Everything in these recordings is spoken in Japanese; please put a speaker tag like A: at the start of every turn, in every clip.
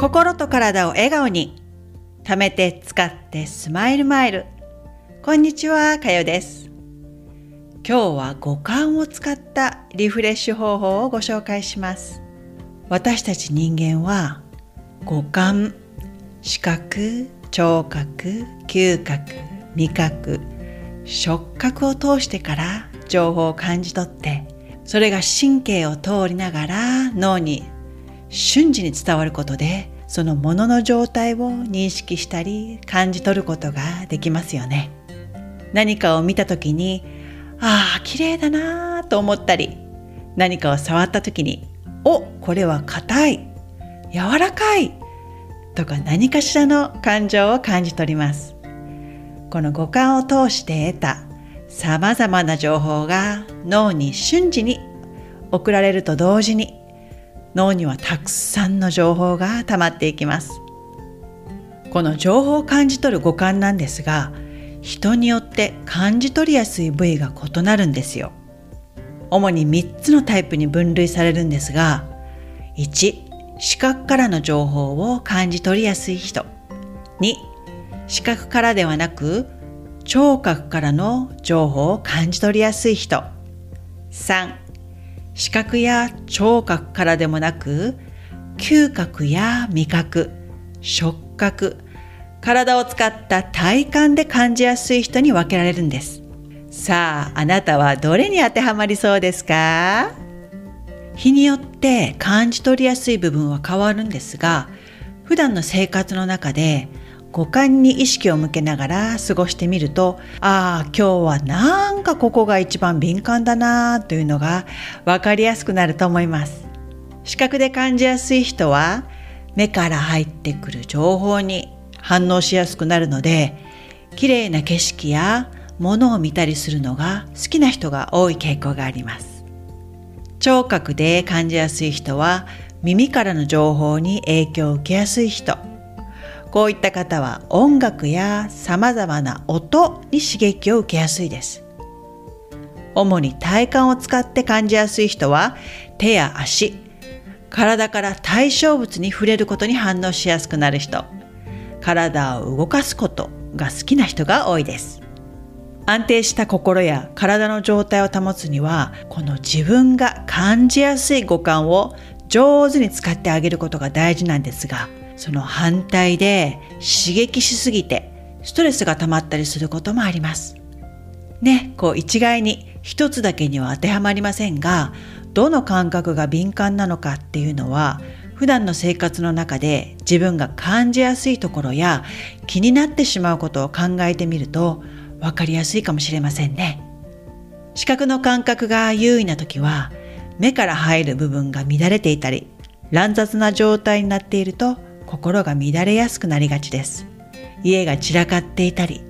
A: 心と体を笑顔に貯めて使ってスマイルマイル。こんにちはかよです。今日は五感を使ったリフレッシュ方法をご紹介します。私たち人間は五感視覚聴覚嗅覚味覚触覚を通してから情報を感じ取ってそれが神経を通りながら脳に瞬時に伝わることでそのものの状態を認識したり感じ取ることができますよね。何かを見た時にああ綺麗だなと思ったり何かを触った時におこれは硬い柔らかいとか何かしらの感情を感じ取ります。この五感を通して得た様々な情報が脳に瞬時に送られると同時に脳にはたくさんの情報が溜まっていきます。この情報を感じ取る五感なんですが人によって感じ取りやすい部位が異なるんですよ。主に3つのタイプに分類されるんですが1視覚からの情報を感じ取りやすい人。2視覚からではなく聴覚からの情報を感じ取りやすい人。3視覚や聴覚からでもなく嗅覚や味覚触覚体を使った体感で感じやすい人に分けられるんです。さああなたはどれに当てはまりそうですか？日によって感じ取りやすい部分は変わるんですが普段の生活の中で五感に意識を向けながら過ごしてみるとああ今日はなんかここが一番敏感だなというのが分かりやすくなると思います。視覚で感じやすい人は目から入ってくる情報に反応しやすくなるので綺麗な景色や物を見たりするのが好きな人が多い傾向があります。聴覚で感じやすい人は耳からの情報に影響を受けやすい人。こういった方は音楽や様々な音に刺激を受けやすいです。主に体感を使って感じやすい人は手や足、体から対象物に触れることに反応しやすくなる人、体を動かすことが好きな人が多いです。安定した心や体の状態を保つには、この自分が感じやすい五感を上手に使ってあげることが大事なんですが、その反対で刺激しすぎてストレスが溜まったりすることもあります。ね、こう一概に一つだけには当てはまりませんが、どの感覚が敏感なのかっていうのは、普段の生活の中で自分が感じやすいところや気になってしまうことを考えてみると分かりやすいかもしれませんね。視覚の感覚が優位な時は目から入る部分が乱れていたり乱雑な状態になっていると心が乱れやすくなりがちです。家が散らかっていたり、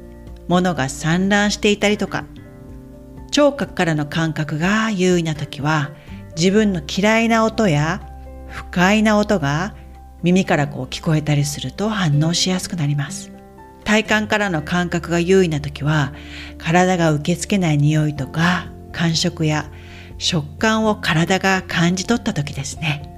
A: 物が散乱していたりとか、聴覚からの感覚が優位な時は、自分の嫌いな音や不快な音が耳からこう聞こえたりすると反応しやすくなります。体感からの感覚が優位な時は、体が受け付けない匂いとか感触や食感を体が感じ取った時ですね。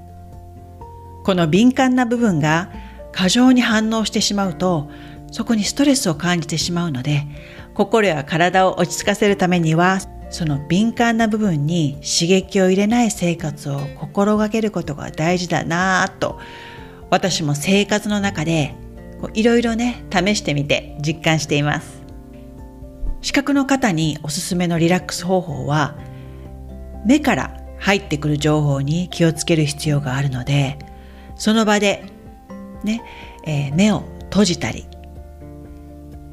A: この敏感な部分が過剰に反応してしまうとそこにストレスを感じてしまうので心や体を落ち着かせるためにはその敏感な部分に刺激を入れない生活を心がけることが大事だなぁと私も生活の中でいろいろね試してみて実感しています。視覚の方におすすめのリラックス方法は目から入ってくる情報に気をつける必要があるのでその場でね、えー、目を閉じたり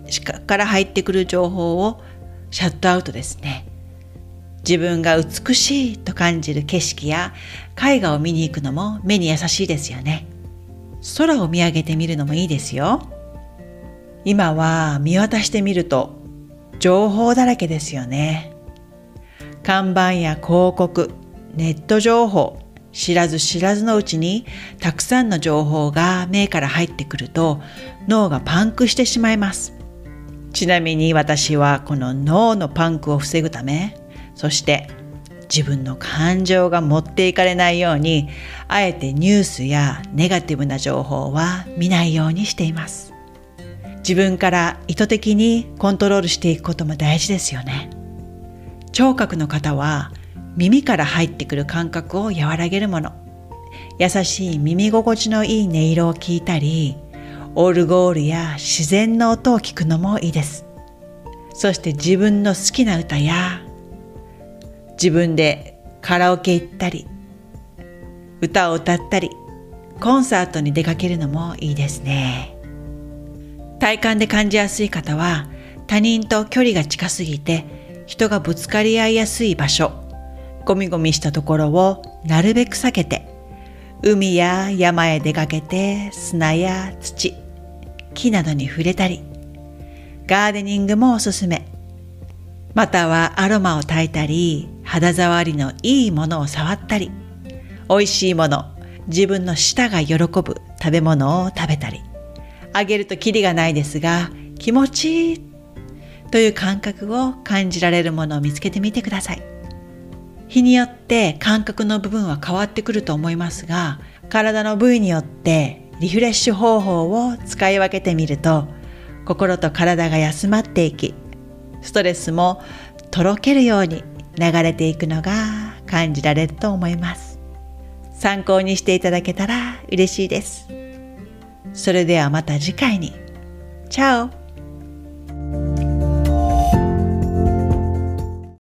A: 視覚から入ってくる情報をシャットアウトですね。自分が美しいと感じる景色や絵画を見に行くのも目に優しいですよね。空を見上げてみるのもいいですよ。今は見渡してみると情報だらけですよね。看板や広告ネット情報知らず知らずのうちにたくさんの情報が目から入ってくると脳がパンクしてしまいます。ちなみに私はこの脳のパンクを防ぐため、そして自分の感情が持っていかれないようにあえてニュースやネガティブな情報は見ないようにしています自分から意図的にコントロールしていくことも大事ですよね聴覚の方は耳から入ってくる感覚を和らげるもの。優しい耳心地のいい音色を聞いたりオルゴールや自然の音を聞くのもいいです。そして自分の好きな歌や自分でカラオケ行ったり歌を歌ったりコンサートに出かけるのもいいですね。体感で感じやすい方は他人と距離が近すぎて人がぶつかり合いやすい場所ゴミゴミしたところをなるべく避けて海や山へ出かけて砂や土木などに触れたりガーデニングもおすすめ。またはアロマを焚いたり肌触りのいいものを触ったり美味しいもの自分の舌が喜ぶ食べ物を食べたりあげるとキリがないですが気持ちいいという感覚を感じられるものを見つけてみてください。日によって感覚の部分は変わってくると思いますが体の部位によってリフレッシュ方法を使い分けてみると心と体が休まっていきストレスもとろけるように流れていくのが感じられると思います。参考にしていただけたら嬉しいです。それではまた次回に。チャオ。